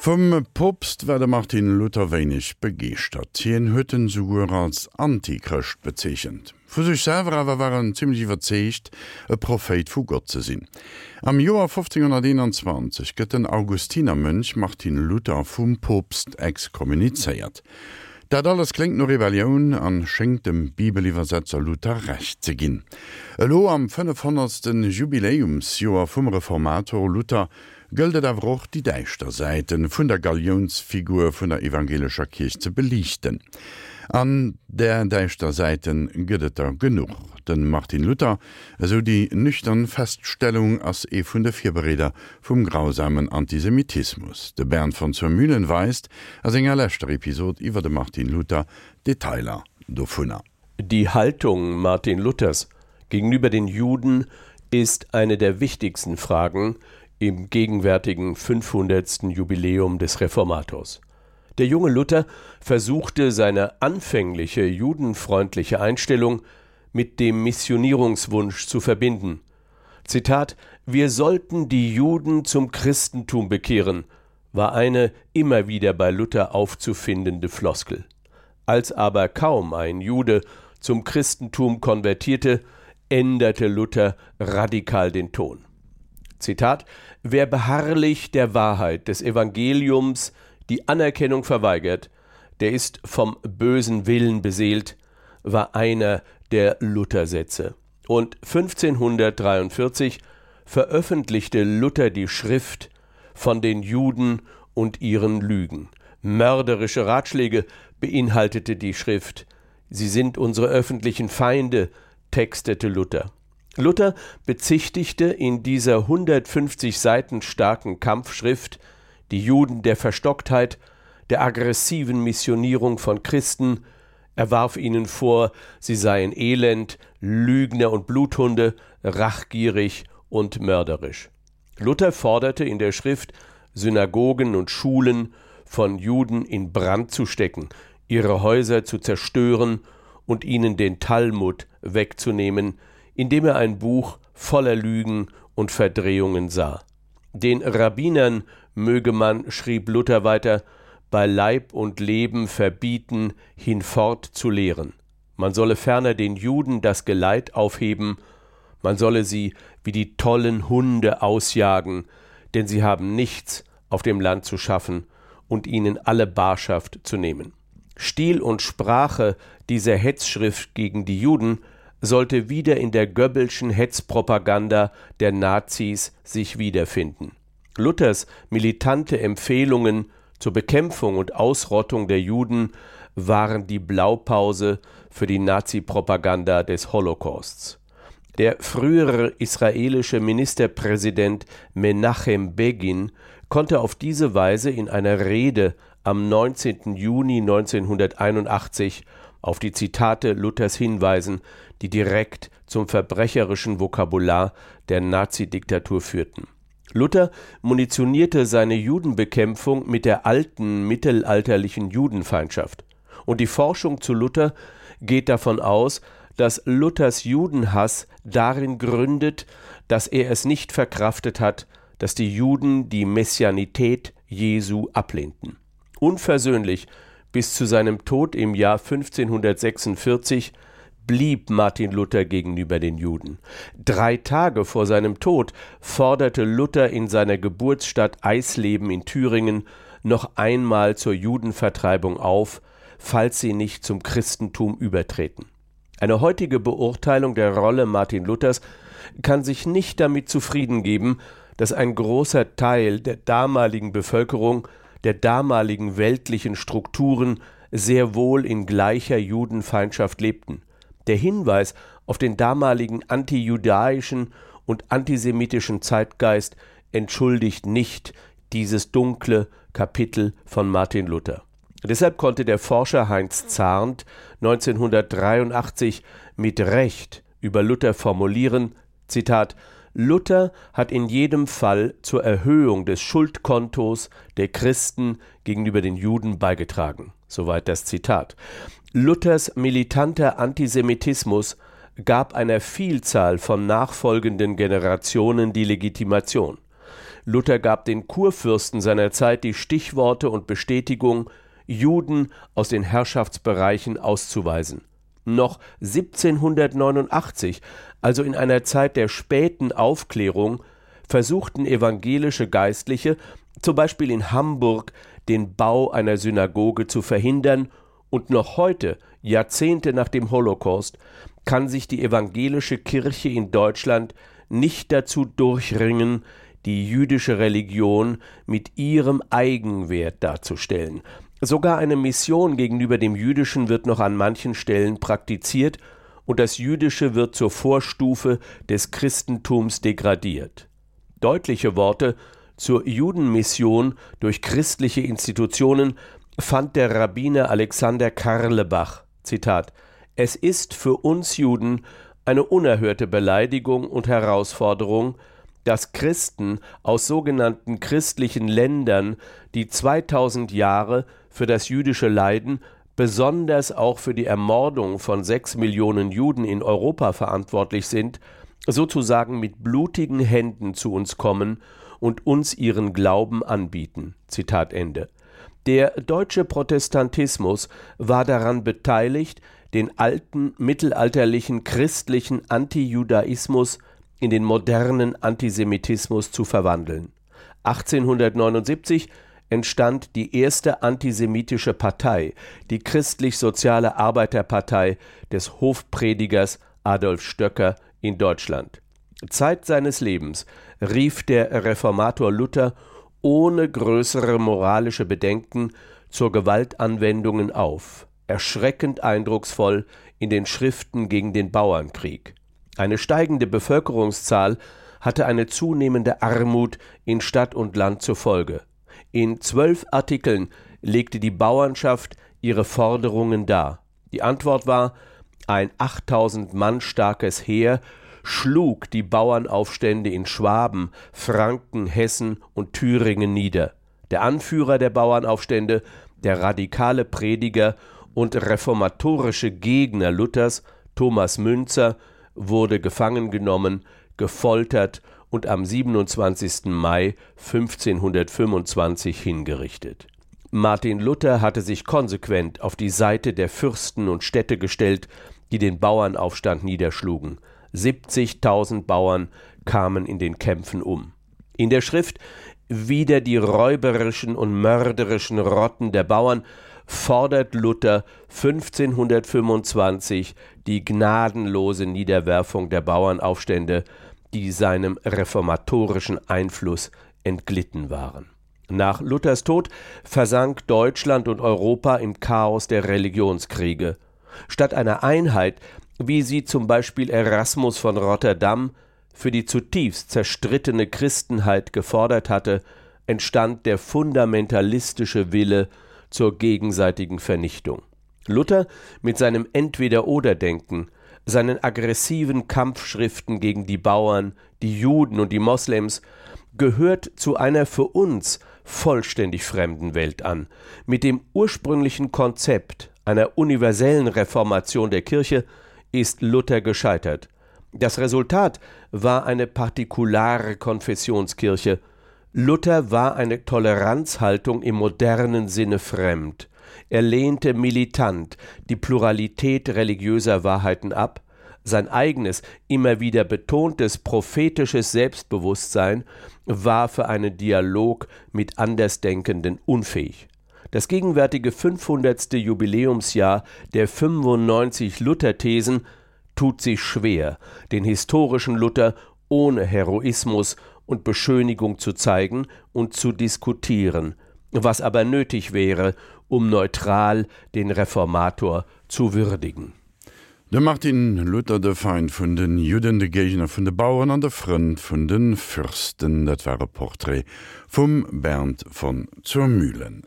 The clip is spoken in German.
Vom Popst werde Martin Luther wenig begeert. Hien hueten sogur als Antichrist bezeichnet. Fu sich selber aber waren ziemlich überzecht, e Prophet vu Gott zu sinn. Am Joar 1521 gëtt den Augustinermönch Martin Luther vum Popst exkommuniziert. Dat alles klingt no Rebellion an schenkt dem Bibeliversetzer Luther recht ze ginn. Elo am 500. Jubiläumsjoer vum Reformator Luther gëlltet awoch die deichter Seiten vun der Galionsfigur vun der evangelischer Kirch ze belichten. An der deichter Seiten gëdet er genug. Den Martin Luther eso die nüchtern Feststellung ass e vun der Vierbereder vum grausamen Antisemitismus. De Bern von zur Mühlen weist as enger lächter Episode iwwer de Martin Luther Detailer do vunner. Die Haltung Martin Luthers gegenüber den Juden ist eine der wichtigsten Fragen, im gegenwärtigen 500. Jubiläum des Reformators. Der junge Luther versuchte seine anfängliche judenfreundliche Einstellung mit dem Missionierungswunsch zu verbinden. Zitat Wir sollten die Juden zum Christentum bekehren, war eine immer wieder bei Luther aufzufindende Floskel. Als aber kaum ein Jude zum Christentum konvertierte, änderte Luther radikal den Ton. Zitat Wer beharrlich der Wahrheit des Evangeliums die Anerkennung verweigert, der ist vom bösen Willen beseelt, war einer der Luthersätze. Und 1543 veröffentlichte Luther die Schrift von den Juden und ihren Lügen. Mörderische Ratschläge beinhaltete die Schrift. Sie sind unsere öffentlichen Feinde, textete Luther. Luther bezichtigte in dieser 150 Seiten starken Kampfschrift die Juden der Verstocktheit, der aggressiven Missionierung von Christen, er warf ihnen vor, sie seien elend, Lügner und Bluthunde, rachgierig und mörderisch. Luther forderte in der Schrift, Synagogen und Schulen von Juden in Brand zu stecken, ihre Häuser zu zerstören und ihnen den Talmud wegzunehmen, indem er ein Buch voller Lügen und Verdrehungen sah. Den Rabbinern möge man, schrieb Luther weiter, bei Leib und Leben verbieten, hinfort zu lehren. Man solle ferner den Juden das Geleit aufheben, man solle sie wie die tollen Hunde ausjagen, denn sie haben nichts auf dem Land zu schaffen und ihnen alle Barschaft zu nehmen. Stil und Sprache dieser Hetzschrift gegen die Juden sollte wieder in der Goebbelschen Hetzpropaganda der Nazis sich wiederfinden. Luthers militante Empfehlungen zur Bekämpfung und Ausrottung der Juden waren die Blaupause für die Nazi-Propaganda des Holocausts. Der frühere israelische Ministerpräsident Menachem Begin konnte auf diese Weise in einer Rede am 19. Juni 1981 auf die Zitate Luthers hinweisen, die direkt zum verbrecherischen Vokabular der Nazidiktatur führten. Luther munitionierte seine Judenbekämpfung mit der alten mittelalterlichen Judenfeindschaft. Und die Forschung zu Luther geht davon aus, dass Luthers Judenhass darin gründet, dass er es nicht verkraftet hat, dass die Juden die Messianität Jesu ablehnten. Unversöhnlich bis zu seinem Tod im Jahr 1546 blieb Martin Luther gegenüber den Juden. Drei Tage vor seinem Tod forderte Luther in seiner Geburtsstadt Eisleben in Thüringen noch einmal zur Judenvertreibung auf, falls sie nicht zum Christentum übertreten. Eine heutige Beurteilung der Rolle Martin Luthers kann sich nicht damit zufrieden geben, dass ein großer Teil der damaligen Bevölkerung, der damaligen weltlichen Strukturen sehr wohl in gleicher Judenfeindschaft lebten. Der Hinweis auf den damaligen antijudaischen und antisemitischen Zeitgeist entschuldigt nicht dieses dunkle Kapitel von Martin Luther. Deshalb konnte der Forscher Heinz Zarnt 1983 mit Recht über Luther formulieren, Zitat, Luther hat in jedem Fall zur Erhöhung des Schuldkontos der Christen gegenüber den Juden beigetragen. Soweit das Zitat. Luthers militanter Antisemitismus gab einer Vielzahl von nachfolgenden Generationen die Legitimation. Luther gab den Kurfürsten seiner Zeit die Stichworte und Bestätigung, Juden aus den Herrschaftsbereichen auszuweisen. Noch 1789, also in einer Zeit der späten Aufklärung, versuchten evangelische Geistliche, zum Beispiel in Hamburg, den Bau einer Synagoge zu verhindern, und noch heute, Jahrzehnte nach dem Holocaust, kann sich die evangelische Kirche in Deutschland nicht dazu durchringen, die jüdische Religion mit ihrem Eigenwert darzustellen. Sogar eine Mission gegenüber dem Jüdischen wird noch an manchen Stellen praktiziert, und das Jüdische wird zur Vorstufe des Christentums degradiert. Deutliche Worte zur Judenmission durch christliche Institutionen fand der Rabbiner Alexander Karlebach Zitat Es ist für uns Juden eine unerhörte Beleidigung und Herausforderung, dass Christen aus sogenannten christlichen Ländern, die 2000 Jahre für das jüdische Leiden, besonders auch für die Ermordung von sechs Millionen Juden in Europa verantwortlich sind, sozusagen mit blutigen Händen zu uns kommen und uns ihren Glauben anbieten. Zitat Ende. Der deutsche Protestantismus war daran beteiligt, den alten mittelalterlichen christlichen Antijudaismus in den modernen Antisemitismus zu verwandeln. 1879 entstand die erste antisemitische Partei, die christlich-soziale Arbeiterpartei des Hofpredigers Adolf Stöcker in Deutschland. Zeit seines Lebens rief der Reformator Luther ohne größere moralische Bedenken zur Gewaltanwendungen auf, erschreckend eindrucksvoll in den Schriften gegen den Bauernkrieg. Eine steigende Bevölkerungszahl hatte eine zunehmende Armut in Stadt und Land zur Folge. In zwölf Artikeln legte die Bauernschaft ihre Forderungen dar. Die Antwort war, ein 8000 Mann starkes Heer schlug die Bauernaufstände in Schwaben, Franken, Hessen und Thüringen nieder. Der Anführer der Bauernaufstände, der radikale Prediger und reformatorische Gegner Luthers, Thomas Münzer, wurde gefangen genommen, gefoltert und am 27. Mai 1525 hingerichtet. Martin Luther hatte sich konsequent auf die Seite der Fürsten und Städte gestellt, die den Bauernaufstand niederschlugen. 70.000 Bauern kamen in den Kämpfen um. In der Schrift Wider die räuberischen und mörderischen Rotten der Bauern fordert Luther 1525 die gnadenlose Niederwerfung der Bauernaufstände, die seinem reformatorischen Einfluss entglitten waren. Nach Luthers Tod versank Deutschland und Europa im Chaos der Religionskriege. Statt einer Einheit, wie sie zum Beispiel Erasmus von Rotterdam für die zutiefst zerstrittene Christenheit gefordert hatte, entstand der fundamentalistische Wille zur gegenseitigen Vernichtung. Luther mit seinem Entweder-oder-Denken, seinen aggressiven Kampfschriften gegen die Bauern, die Juden und die Moslems, gehört zu einer für uns vollständig fremden Welt an, mit dem ursprünglichen Konzept einer universellen Reformation der Kirche ist Luther gescheitert. Das Resultat war eine partikulare Konfessionskirche, Luther war eine Toleranzhaltung im modernen Sinne fremd. Er lehnte militant die Pluralität religiöser Wahrheiten ab, sein eigenes, immer wieder betontes prophetisches Selbstbewusstsein war für einen Dialog mit Andersdenkenden unfähig. Das gegenwärtige 500. Jubiläumsjahr der 95 Luther-Thesen tut sich schwer, den historischen Luther ohne Heroismus und Beschönigung zu zeigen und zu diskutieren, was aber nötig wäre, um neutral den Reformator zu würdigen. De Martin Luther de Feind vun den Juden de Gegner vun de Bauern an der Front vun den Fürsten dat ware Porträt vum Bernd von zur Mühlen.